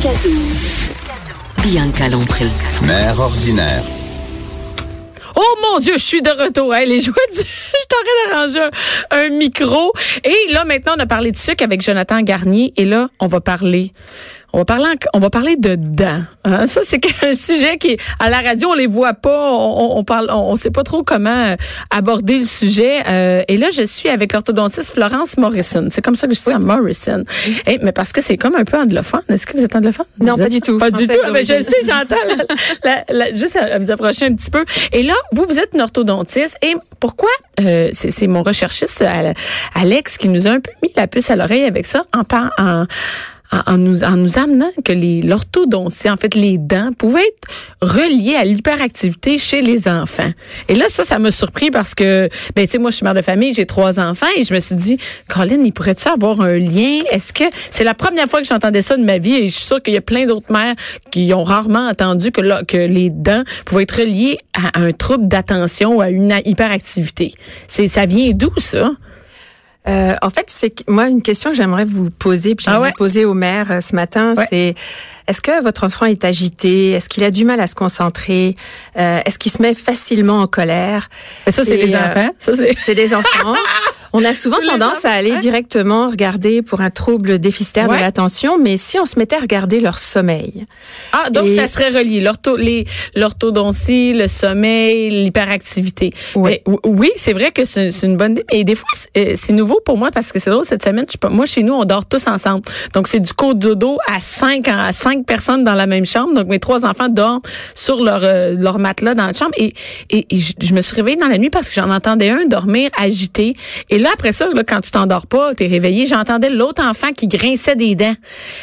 Jusqu'à 12. Bianca Lompré. mère ordinaire. Oh mon Dieu, je suis de retour. Hey, les joies du... Je t'aurais d'arranger un, un micro. Et là, maintenant, on a parlé de sucre avec Jonathan Garnier. Et là, on va parler... On va parler, en- on va parler de dents. hein. Ça, c'est un sujet qui, à la radio, on les voit pas. On, on, parle, on, on sait pas trop comment euh, aborder le sujet. Euh, et là, je suis avec l'orthodontiste Florence Morrison. C'est comme ça que je dis ça, Morrison. Eh, mais parce que c'est comme un peu anglophone. Est-ce que vous êtes anglophone? Non, Vous pas du tout. Pas du tout? Ah, ben, je sais, j'entends. la- la- la- juste à, vous approcher un petit peu. Et là, vous, vous êtes une orthodontiste. Et pourquoi euh, c'est mon recherchiste Alex qui nous a un peu mis la puce à l'oreille avec ça en, par- en en, nous en nous amenant que les l'orthodontie, en fait les dents, pouvaient être reliées à l'hyperactivité chez les enfants. Et là, ça, ça m'a surpris parce que, ben tu sais, moi je suis mère de famille, j'ai trois enfants et je me suis dit, Colin, il pourrait-tu avoir un lien? Est-ce que c'est la première fois que j'entendais ça de ma vie et je suis sûre qu'il y a plein d'autres mères qui ont rarement entendu que que les dents pouvaient être reliées à un trouble d'attention ou à une hyperactivité. C'est ça vient d'où ça? Euh, en fait, c'est moi une question que j'aimerais vous poser, puis Ah j'aimerais ouais? poser au maire euh, ce matin, Ouais. c'est est-ce que votre enfant est agité? Est-ce qu'il a du mal à se concentrer? Euh, Est-ce qu'il se met facilement en colère? Ça c'est les euh, enfants. Ça C'est des enfants. On a souvent tendance à aller directement regarder pour un trouble déficitaire Ouais. de l'attention, mais si on se mettait à regarder leur sommeil, Ah, donc Et- ça serait relié. L'orthodontie, le sommeil, l'hyperactivité. Ouais. Mais, oui, c'est vrai que c'est, une bonne idée. Mais des fois, c'est, euh, c'est nouveau pour moi parce que c'est drôle cette semaine. je moi, chez nous, on dort tous ensemble. Donc, c'est du dodo à cinq, à cinq personnes dans la même chambre. Donc, mes trois enfants dorment sur leur, euh, leur matelas dans la chambre. Et, et, et je, je me suis réveillée dans la nuit parce que j'en entendais un dormir agité. Et là, après ça, là, quand tu t'endors pas, t'es réveillé, j'entendais l'autre enfant qui grinçait des dents.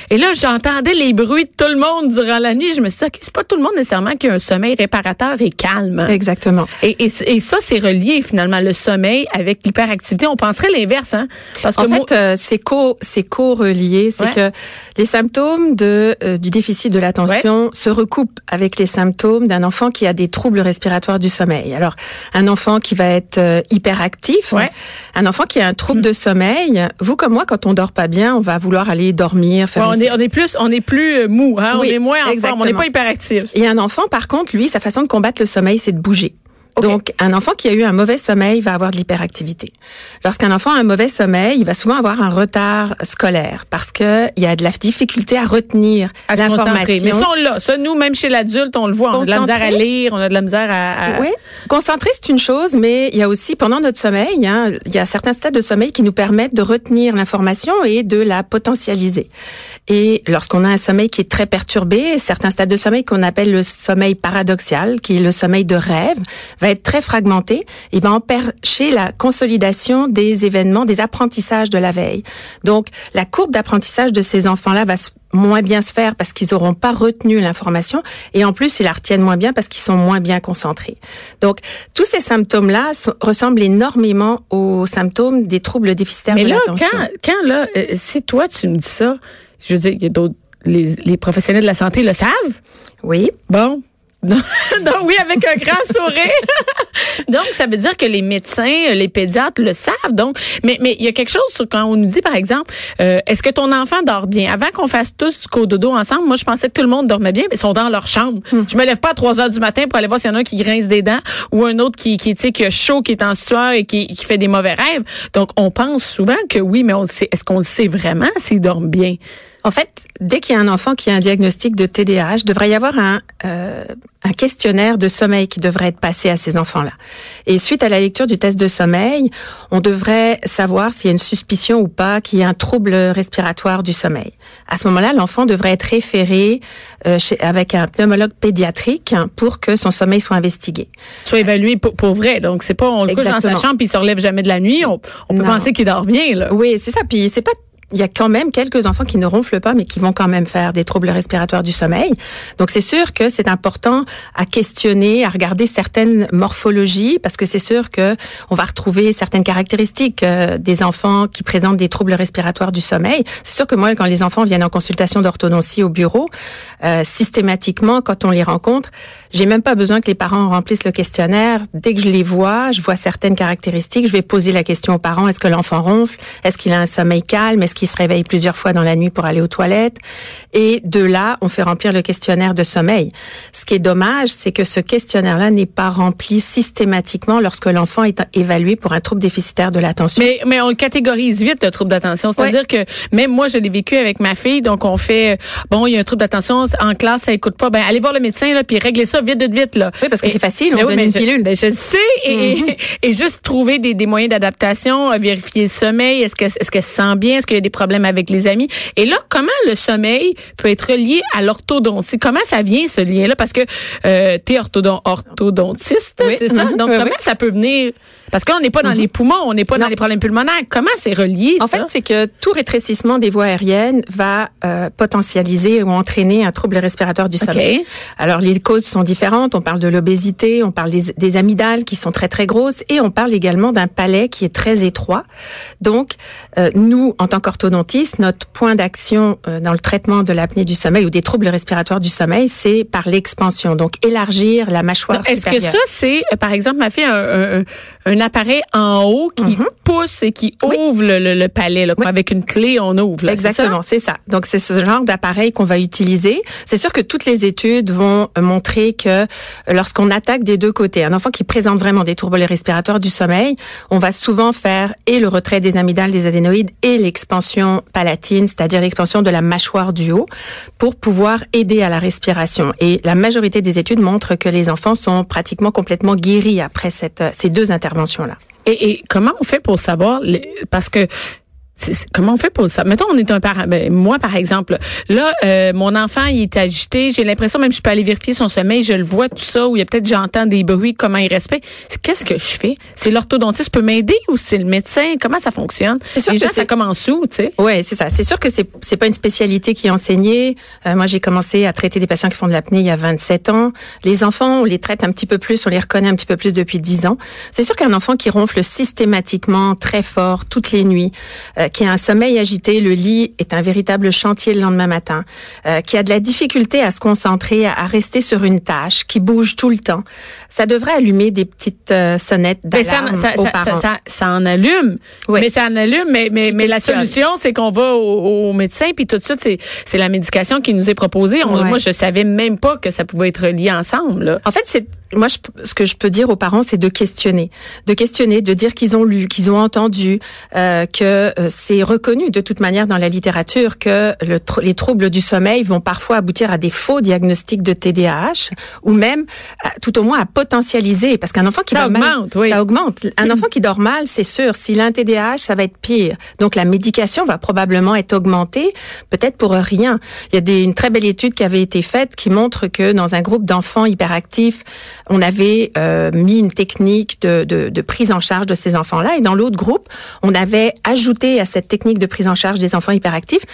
Et là, j'entendais les bruits de tout le monde durant la nuit. Je me suis dit, c'est pas tout le monde nécessairement qui a un sommeil réparateur et calme. exactement. Et, et, et ça, c'est relié finalement, le sommeil avec l'hyperactivité. On penserait l'inverse, hein? Parce que En moi- fait, euh, c'est co c'est co-relié, c'est Ouais. que les symptômes de euh, du déficit de l'attention se recoupent avec les symptômes d'un enfant qui a des troubles respiratoires du sommeil. Alors, un enfant qui va être euh, hyperactif, Ouais. un enfant qui a un trouble de sommeil, vous comme moi quand on dort pas bien, on va vouloir aller dormir, faire Ouais, on, est, on est plus, on est plus euh, mou, hein? Oui, on est moins en forme, on n'est pas hyperactif. Et un enfant, par contre, lui, sa façon de combattre le sommeil, c'est de bouger. Donc, un enfant qui a eu un mauvais sommeil va avoir de l'hyperactivité. Lorsqu'un enfant a un mauvais sommeil, il va souvent avoir un retard scolaire parce que il y a de la difficulté à retenir l'information. Mais ça, on l'a. Ça, nous, même chez l'adulte, on le voit. On a de la misère à lire, on a de la misère à... à- Oui, concentrer c'est une chose, mais il y a aussi pendant notre sommeil, hein, il y a certains stades de sommeil qui nous permettent de retenir l'information et de la potentialiser. Et lorsqu'on a un sommeil qui est très perturbé, certains stades de sommeil qu'on appelle le sommeil paradoxal, qui est le sommeil de rêve, va être très fragmenté. Il va empêcher la consolidation des événements, des apprentissages de la veille. Donc, la courbe d'apprentissage de ces enfants-là va moins bien se faire parce qu'ils n'auront pas retenu l'information et en plus ils la retiennent moins bien parce qu'ils sont moins bien concentrés. Donc tous ces symptômes-là ressemblent énormément aux symptômes des troubles déficitaires Mais de là, l'attention. quand, quand là, euh, si toi, tu me dis ça, je veux dire, il y a d'autres... Les, les professionnels de la santé le savent? Oui, Bon. Non, non, oui, avec un grand sourire. Donc, ça veut dire que les médecins, les pédiatres le savent. Donc, mais mais il y a quelque chose sur quand on nous dit, par exemple, euh, est-ce que ton enfant dort bien? Avant qu'on fasse tous du cododo ensemble, moi, je pensais que tout le monde dormait bien, mais ils sont dans leur chambre. Je me lève pas à 3 heures du matin pour aller voir s'il y en a un qui grince des dents ou un autre qui qui qui a chaud, qui est en sueur et qui, qui fait des mauvais rêves. Donc, on pense souvent que oui, mais on le sait. Est-ce qu'on le sait vraiment s'ils dorment bien? En fait, dès qu'il y a un enfant qui a un diagnostic de TDAH, il devrait y avoir un, euh, un questionnaire de sommeil qui devrait être passé à ces enfants-là. Et suite à la lecture du test de sommeil, on devrait savoir s'il y a une suspicion ou pas qu'il y a un trouble respiratoire du sommeil. À ce moment-là, l'enfant devrait être référé euh, chez, avec un pneumologue pédiatrique hein, pour que son sommeil soit investigué. soit évalué pour, pour vrai. Donc, c'est pas on le couche dans sa chambre puis il se relève jamais de la nuit. On, on peut Non. penser qu'il dort bien, là. Oui, c'est ça. Puis c'est pas il y a quand même quelques enfants qui ne ronflent pas, mais qui vont quand même faire des troubles respiratoires du sommeil. Donc c'est sûr que c'est important à questionner, à regarder certaines morphologies, parce que c'est sûr que on va retrouver certaines caractéristiques euh, des enfants qui présentent des troubles respiratoires du sommeil. C'est sûr que moi, quand les enfants viennent en consultation d'orthodontie au bureau, euh, systématiquement, quand on les rencontre, j'ai même pas besoin que les parents remplissent le questionnaire. Dès que je les vois, je vois certaines caractéristiques. Je vais poser la question aux parents est-ce que l'enfant ronfle? Est-ce qu'il a un sommeil calme? Qu'il se réveille plusieurs fois dans la nuit pour aller aux toilettes Et de là, on fait remplir le questionnaire de sommeil. Ce qui est dommage, c'est que ce questionnaire-là n'est pas rempli systématiquement lorsque l'enfant est évalué pour un trouble déficitaire de l'attention. Mais, mais on le catégorise vite, le trouble d'attention. C'est-à-dire que même moi, je l'ai vécu avec ma fille. Donc, on fait, bon, il y a un trouble d'attention en classe, ça écoute pas. Ben, allez voir le médecin, là, puis réglez ça vite, vite, vite, là. Oui, parce que c'est facile, on Ben oui, donne mais une je- pilule. ben, je le sais. Et, et juste trouver des, des moyens d'adaptation, euh, vérifier le sommeil. Est-ce que, est-ce qu'elle se sent bien? Est-ce qu'il des problèmes avec les amis? Et là, comment le sommeil peut être lié à l'orthodontie? Comment ça vient, ce lien-là? Parce que, euh, t'es orthodon- orthodontiste, Oui. c'est ça? Mhm. Donc, Oui, comment oui. ça peut venir? Parce qu'on n'est pas dans les poumons, on n'est pas dans les problèmes pulmonaires. Comment c'est relié, En ça? fait, c'est que tout rétrécissement des voies aériennes va euh, potentialiser ou entraîner un trouble respiratoire du sommeil. OK. Alors, les causes sont différentes. On parle de l'obésité, on parle des, des amygdales qui sont très, très grosses et on parle également d'un palais qui est très étroit. Donc, euh, nous, en tant qu'orthodontistes, notre point d'action euh, dans le traitement de l'apnée du sommeil ou des troubles respiratoires du sommeil, c'est par l'expansion. Donc, élargir la mâchoire Est-ce que ça, c'est, euh, par exemple, ma fille a un, un, un appareil en haut qui pousse et qui Mhm. Oui. ouvre le, le, le palais, là, Oui. avec une clé, on ouvre. là? Exactement, c'est ça. Donc c'est ce genre d'appareil qu'on va utiliser. C'est sûr que toutes les études vont euh, montrer que euh, lorsqu'on attaque des deux côtés, un enfant qui présente vraiment des troubles respiratoires du sommeil, on va souvent faire et le retrait des amygdales, des adénoïdes et l'expansion palatine, c'est-à-dire l'expansion de la mâchoire du haut, pour pouvoir aider à la respiration. Et la majorité des études montrent que les enfants sont pratiquement complètement guéris après cette, euh, ces deux Et, et comment on fait pour savoir, les- parce que comment on fait pour ça? Mettons, on est un parent. Ben, moi, par exemple, là, euh, mon enfant, il est agité. J'ai l'impression, même je peux aller vérifier son sommeil, je le vois, tout ça, ou il y a peut-être, j'entends des bruits, comment il respecte. Qu'est-ce que je fais? C'est l'orthodontiste peut m'aider ou c'est le médecin? Comment ça fonctionne? C'est sûr Les que gens, ça commence où, tu sais? Ouais, c'est ça. C'est sûr que c'est c'est pas une spécialité qui est enseignée. Euh, moi, j'ai commencé à traiter des patients qui font de l'apnée il y a 27 ans. Les enfants, on les traite un petit peu plus, on les reconnaît un petit peu plus depuis 10 ans. C'est sûr qu'un enfant qui ronfle systématiquement, très fort, toutes les nuits, euh, qui a un sommeil agité, le lit est un véritable chantier le lendemain matin, euh, qui a de la difficulté à se concentrer, à, à rester sur une tâche, qui bouge tout le temps, ça devrait allumer des petites euh, sonnettes Mais ça, d'alarme ça, aux ça, parents. ça, ça, en allume. Oui. Mais ça en allume, mais, mais, mais la solution, c'est qu'on va au, au médecin, puis tout de suite, c'est, c'est la médication qui nous est proposée. On- Ouais. Moi, je savais même pas que ça pouvait être lié ensemble. Là. En fait, c'est moi je, ce que je peux dire aux parents, c'est de questionner, de questionner, de dire qu'ils ont lu, qu'ils ont entendu, euh, que euh, c'est reconnu de toute manière dans la littérature que le les troubles du sommeil vont parfois aboutir à des faux diagnostics de TDAH ou même, tout au moins, à potentialiser, parce qu'un enfant qui Ça mal- augmente, oui. ça augmente. Un enfant qui dort mal, c'est sûr. S'il a un TDAH, ça va être pire. Donc la médication va probablement être augmentée, peut-être pour rien. Il y a des, une très belle étude qui avait été faite qui montre que dans un groupe d'enfants hyperactifs, on avait euh, mis une technique de, de, prise en charge de ces enfants-là, et dans l'autre groupe, on avait ajouté à cette technique de prise en charge des enfants hyperactifs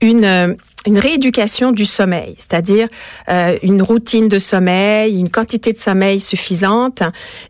une euh, une rééducation du sommeil, c'est-à-dire euh, une routine de sommeil, une quantité de sommeil suffisante.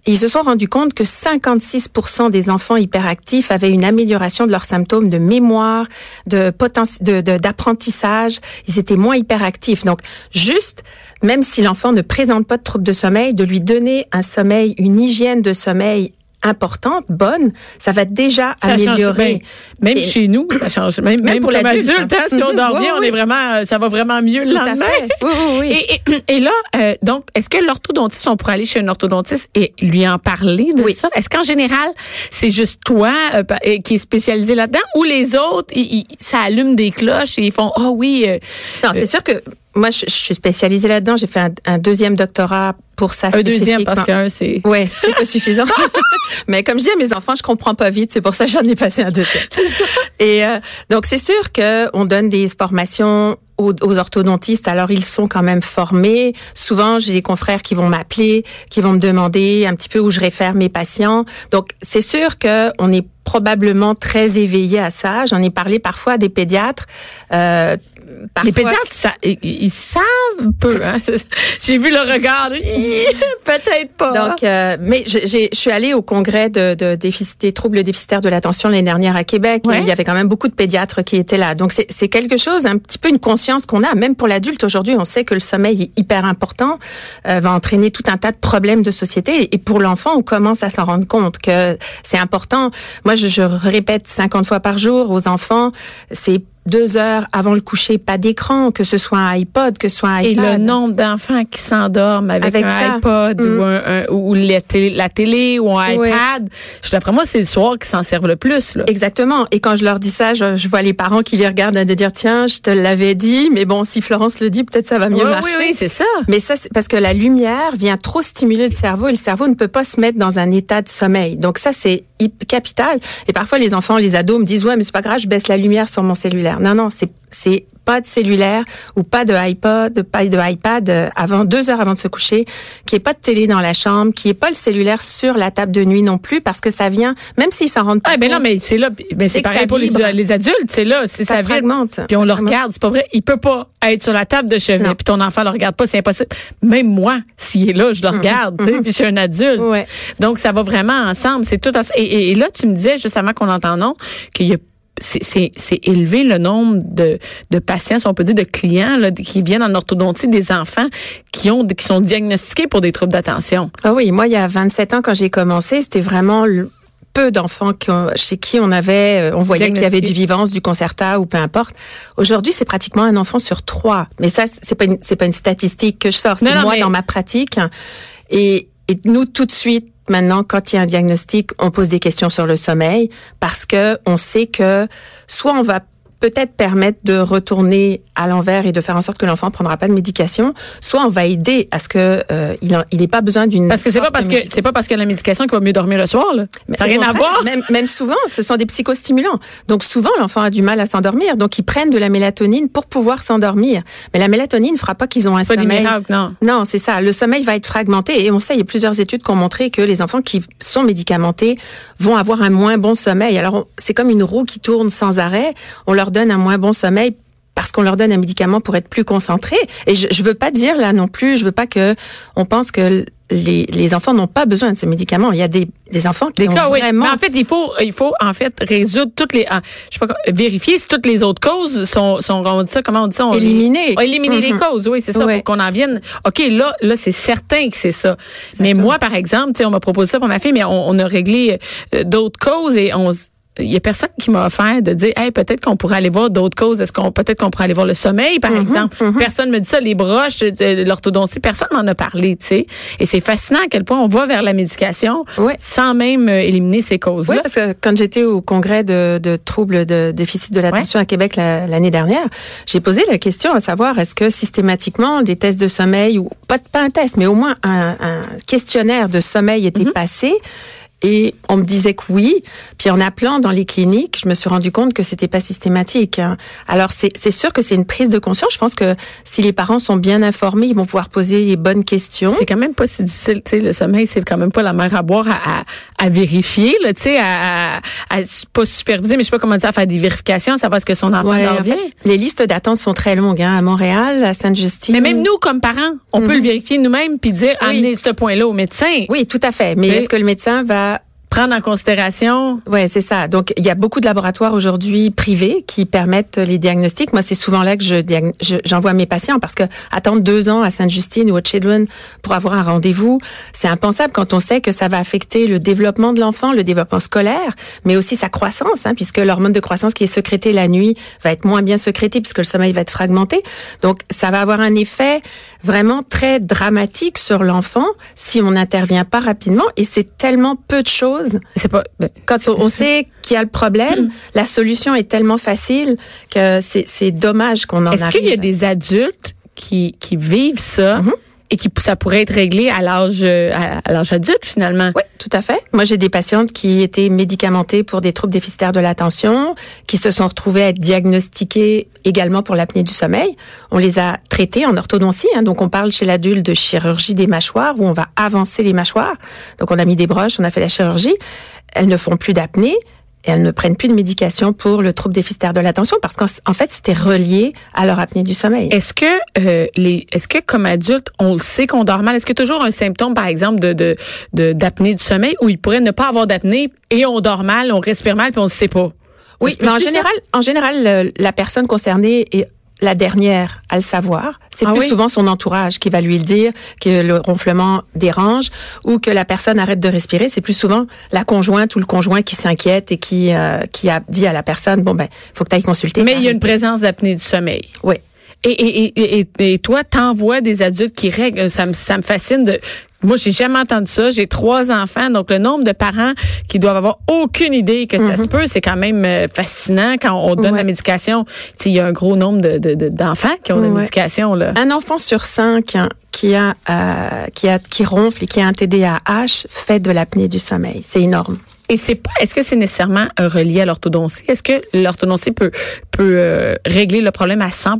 Ils se sont rendus compte que 56% des enfants hyperactifs avaient une amélioration de leurs symptômes de mémoire, de potentiel, de, d'apprentissage. Ils étaient moins hyperactifs. Donc, juste, même si l'enfant ne présente pas de troubles de sommeil, de lui donner un sommeil, une hygiène de sommeil importante, bonne, ça va déjà Ça améliorer. Même Et- chez nous, ça change. Même, même, pour comme l'adulte, adulte, hein, si on hein. dort Oui, bien, on est vraiment, euh, ça va vraiment mieux le Tout à lendemain. fait. Oui, oui, oui. Et, là, euh, donc, est-ce que l'orthodontiste, on pourrait aller chez un orthodontiste et lui en parler de ça? Est-ce qu'en général, c'est juste toi euh, qui est spécialisé là-dedans ou les autres, ils- ils- ça allume des cloches et ils font, oh oui, euh, Non, c'est sûr que moi, je, je suis spécialisée là-dedans. J'ai fait un, un deuxième doctorat pour ça. un deuxième parce qu'un, c'est... Ouais, c'est pas suffisant. Mais comme je dis à mes enfants, je comprends pas vite, c'est pour ça que j'en ai passé un deuxième. Et euh, donc c'est sûr que on donne des formations aux, aux orthodontistes. Alors ils sont quand même formés. Souvent, j'ai des confrères qui vont m'appeler, qui vont me demander un petit peu où je réfère mes patients. Donc c'est sûr que on est probablement très éveillés à ça. J'en ai parlé parfois à des pédiatres. Euh, parfois- Les pédiatres, ça, ils, ils savent peu. Hein? J'ai vu le regard. Peut-être pas. Donc, euh, mais je, suis allée au congrès de, de déficit- des troubles déficitaires de l'attention l'année dernière à Québec. et Ouais. il y avait quand même beaucoup de pédiatres qui étaient là. Donc, c'est, c'est quelque chose, un petit peu une conscience qu'on a. Même pour l'adulte aujourd'hui, on sait que le sommeil est hyper important, euh, va entraîner tout un tas de problèmes de société. Et pour l'enfant, on commence à s'en rendre compte que c'est important. Moi, je, je répète 50 fois par jour aux enfants, c'est deux heures avant le coucher, pas d'écran, que ce soit un iPod, que ce soit un Et iPad. le nombre d'enfants qui s'endorment avec, Avec un ça. iPod Mm. ou, un, un- ou la, télé, la télé ou un Ouais. iPad, je d'après moi, c'est le soir qui s'en servent le plus. Là. Exactement. Et quand je leur dis ça, je, je vois les parents qui les regardent de dire tiens, je te l'avais dit, mais bon, si Florence le dit, peut-être ça va mieux Oui, marcher. oui, oui, c'est ça. Mais ça, c'est parce que la lumière vient trop stimuler le cerveau et le cerveau ne peut pas se mettre dans un état de sommeil. Donc ça, c'est capital. Et parfois, les enfants, les ados me disent, ouais, mais c'est pas grave, je baisse la lumière sur mon cellulaire. Non, non, c'est, c'est pas de cellulaire ou pas de iPod, pas de iPad euh, avant deux heures avant de se coucher, qui est pas de télé dans la chambre, qui est pas le cellulaire sur la table de nuit non plus, parce que ça vient, même s'ils s'en rendent pas Ah, ben non, mais c'est là. Ben C'est pareil pour les, adultes, c'est là. C'est Ça ça, vibre. Puis on le fragmente. regarde, c'est pas vrai. Il peut pas être sur la table de chevet. Puis ton enfant le regarde pas, c'est impossible. Même moi, s'il est là, je le regarde. tu sais, Puis je suis un adulte. Ouais. Donc ça va vraiment ensemble. C'est tout. Et, et, et là, tu me disais juste avant qu'on entende non qu'il y a c'est- c'est c'est élevé le nombre de, de patients, si on peut dire, de clients là, qui viennent en orthodontie, des enfants qui ont qui sont diagnostiqués pour des troubles d'attention. Ah oui, moi, il y a 27 ans, quand j'ai commencé, c'était vraiment le- peu d'enfants chez qui on avait, euh, on voyait qu'il y avait du vivance, du concerta ou peu importe. Aujourd'hui, c'est pratiquement un enfant sur trois. Mais ça, c'est pas une, c'est pas une statistique que je sors, c'est moi mais- dans ma pratique. Et, et nous, tout de suite, maintenant, quand il y a un diagnostic, on pose des questions sur le sommeil parce que on sait que soit on va peut-être permettre de retourner à l'envers et de faire en sorte que l'enfant prendra pas de médication, soit on va aider à ce que euh, il en- il n'ait pas besoin d'une Parce que c'est pas parce que c'est pas parce que la médication qu'il va mieux dormir le soir. Là. Mais Ça n'a rien à voir. Même, même souvent, ce sont des psychostimulants. Donc souvent, l'enfant a du mal à s'endormir. Donc ils prennent de la mélatonine pour pouvoir s'endormir. Mais la mélatonine ne fera pas qu'ils ont un Pas sommeil. miracles, non. Non, c'est ça. Le sommeil va être fragmenté. Et on sait, il y a plusieurs études qui ont montré que les enfants qui sont médicamentés vont avoir un moins bon sommeil. Alors, c'est comme une roue qui tourne sans arrêt. On leur donne un moins bon sommeil parce qu'on leur donne un médicament pour être plus concentrés. Et je, je veux pas dire là non plus, je veux pas que on pense que les, les enfants n'ont pas besoin de ce médicament. Il y a des, des enfants qui Des ont cas, oui. vraiment Mais en fait, il faut, il faut en fait résoudre toutes les, ah, je sais pas, vérifier si toutes les autres causes sont, sont on dit ça, comment on dit ça, on Éliminées. On éliminer les Mhm. causes, oui, c'est ça, pour qu'on en vienne. Ok, là, là, c'est certain que c'est ça. Mais moi, par exemple, tu sais, on m'a proposé ça pour ma fille, mais on, on a réglé euh, d'autres causes et on il y a personne qui m'a offert de dire, hey, peut-être qu'on pourrait aller voir d'autres causes. Est-ce qu'on, peut-être qu'on pourrait aller voir le sommeil, par exemple? Personne me dit ça, les broches, euh, l'orthodontie, personne m'en a parlé, tu sais. Et c'est fascinant à quel point on va vers la médication Ouais. sans même euh, éliminer ces Oui, causes-là. parce que quand j'étais au congrès de, de troubles de déficit de l'attention à Québec la- l'année dernière, j'ai posé la question à savoir est-ce que systématiquement des tests de sommeil ou pas, pas un test, mais au moins un, un questionnaire de sommeil était passé? Et on me disait que oui. Puis en appelant dans les cliniques, je me suis rendu compte que c'était pas systématique. hein. Alors c'est sûr que c'est une prise de conscience. Je pense que si les parents sont bien informés, ils vont pouvoir poser les bonnes questions. C'est quand même pas si difficile, tu sais, le sommeil, c'est quand même pas la mer à boire à, à, à vérifier, là, tu sais, à, à, à pas superviser, mais je sais pas comment dire, à faire des vérifications, savoir ce que son enfant Ouais, en bien. fait, les listes d'attente sont très longues hein, à Montréal, à Sainte-Justine. Mais même nous, comme parents, on peut le vérifier nous-mêmes puis dire, Oui. amenez ce point-là au médecin. Oui, tout à fait. Mais Oui. est-ce que le médecin va Prendre en considération. Ouais, c'est ça. Donc, il y a beaucoup de laboratoires aujourd'hui privés qui permettent les diagnostics. Moi, c'est souvent là que je- j'envoie mes patients parce que attendre deux ans à Sainte-Justine ou au Children pour avoir un rendez-vous, c'est impensable quand on sait que ça va affecter le développement de l'enfant, le développement scolaire, mais aussi sa croissance, hein, puisque l'hormone de croissance qui est sécrétée la nuit va être moins bien sécrétée puisque le sommeil va être fragmenté. Donc, ça va avoir un effet vraiment très dramatique sur l'enfant si on n'intervient pas rapidement. Et c'est tellement peu de choses C'est pas. ben, quand on, sait qu'il y a le Mm. problème, la solution est tellement facile que c'est dommage qu'on en Est-ce qu'il y a des adultes qui, qui vivent ça? Mhm. Et qui ça pourrait être réglé à l'âge à l'âge adulte finalement? Oui, tout à fait. Moi, j'ai des patientes qui étaient médicamentées pour des troubles déficitaires de l'attention, qui se sont retrouvées à être diagnostiquées également pour l'apnée du sommeil. On les a traitées en orthodontie. hein. donc, on parle chez l'adulte de chirurgie des mâchoires, où on va avancer les mâchoires. Donc, on a mis des broches, on a fait la chirurgie. Elles ne font plus d'apnée. Elles ne prennent plus de médication pour le trouble déficitaire de l'attention parce qu'en en fait, c'était relié à leur apnée du sommeil. Est-ce que euh, les est-ce que comme adulte, on le sait qu'on dort mal? Est-ce que toujours un symptôme par exemple de d'apnée du sommeil où il pourrait ne pas avoir d'apnée et on dort mal, on respire mal puis on ne sait pas? Oui, mais en général, en général, la personne concernée est la dernière à le savoir. C'est Ah plus oui? souvent son entourage qui va lui le dire que le ronflement dérange ou que la personne arrête de respirer. C'est plus souvent la conjointe ou le conjoint qui s'inquiète et qui euh, qui a dit à la personne bon ben faut que tu ailles consulter. Mais il y a une présence d'apnée du sommeil. Oui. Et, et, et, et, toi, t'envoies des adultes qui règlent. Ça me, ça me fascine. De, moi, j'ai jamais entendu ça. J'ai trois enfants, donc le nombre de parents qui doivent avoir aucune idée que ça se peut, c'est quand même euh, fascinant quand on donne. Ouais. la médication. Tu sais, il y a un gros nombre de, de, de- d'enfants qui ont la Ouais. médication là. Un enfant sur cinq hein, qui a euh, qui a qui ronfle et qui a un TDAH fait de l'apnée du sommeil. C'est énorme. Et c'est pas. Est-ce que c'est nécessairement euh, relié à l'orthodontie? Est-ce que l'orthodontie peut peut euh, régler le problème à 100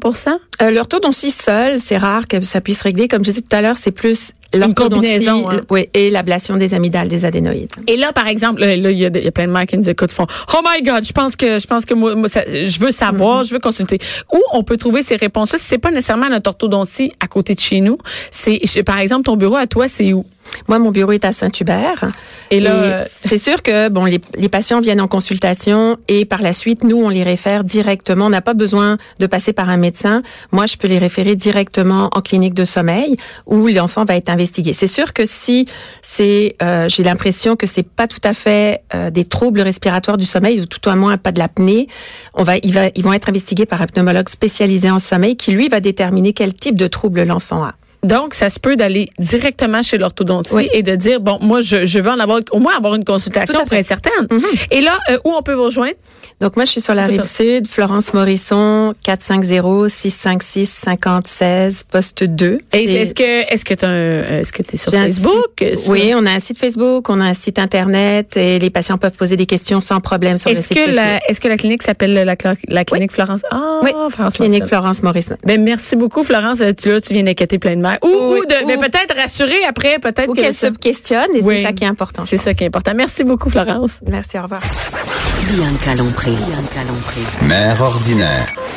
Euh, L'orthodontie seule, c'est rare que ça puisse régler. Comme je disais tout à l'heure, c'est plus l'orthodontie combinaison, hein. oui, et l'ablation des amygdales, des adénoïdes. Et là, par exemple, là, il y, a y plein de mères qui nous écoutent, font Oh my God, je pense que je pense que moi, moi, ça- je veux savoir, je veux consulter. Où on peut trouver ces réponses-là? Si c'est pas nécessairement notre orthodontie à côté de chez nous, c'est par exemple ton bureau à toi, c'est où? Moi, mon bureau est à Saint-Hubert. Et là, euh, c'est sûr que bon, les, les patients viennent en consultation et par la suite, nous, on les réfère directement. On n'a pas besoin de passer par un médecin. Moi, je peux les référer directement en clinique de sommeil où l'enfant va être investigué. C'est sûr que si c'est, euh, j'ai l'impression que c'est pas tout à fait euh, des troubles respiratoires du sommeil ou tout au moins pas de l'apnée, on va, il va, ils vont être investigués par un pneumologue spécialisé en sommeil qui lui va déterminer quel type de trouble l'enfant a. donc, ça se peut d'aller directement chez l'orthodontie Oui. et de dire, bon, moi, je, je veux en avoir, au moins avoir une consultation pour être certaine. Et là, euh, où on peut vous rejoindre? Donc moi, je suis sur la rive sud, Florence Morisson, 450-656-5016, poste 2. Et Et est-ce que, est-ce que est-ce que t'es sur Facebook? site- Sur- Oui, on a un site Facebook, on a un site Internet et les patients peuvent poser des questions sans problème sur le Est-ce site que la, est-ce que la clinique s'appelle la, clinique Florence? Ah, Oui, Florence clinique. Florence Morisson. Ben, merci beaucoup, Florence. Euh, Tu, là, tu viens d'inquiéter plein de mères. Ou, Oui, ou de, ou- mais peut-être rassurer après, peut-être qu'elle ça- se questionne et Oui. c'est ça qui est important. C'est ça qui est important. Merci beaucoup, Florence. Merci, au revoir. Bianca Mère ordinaire.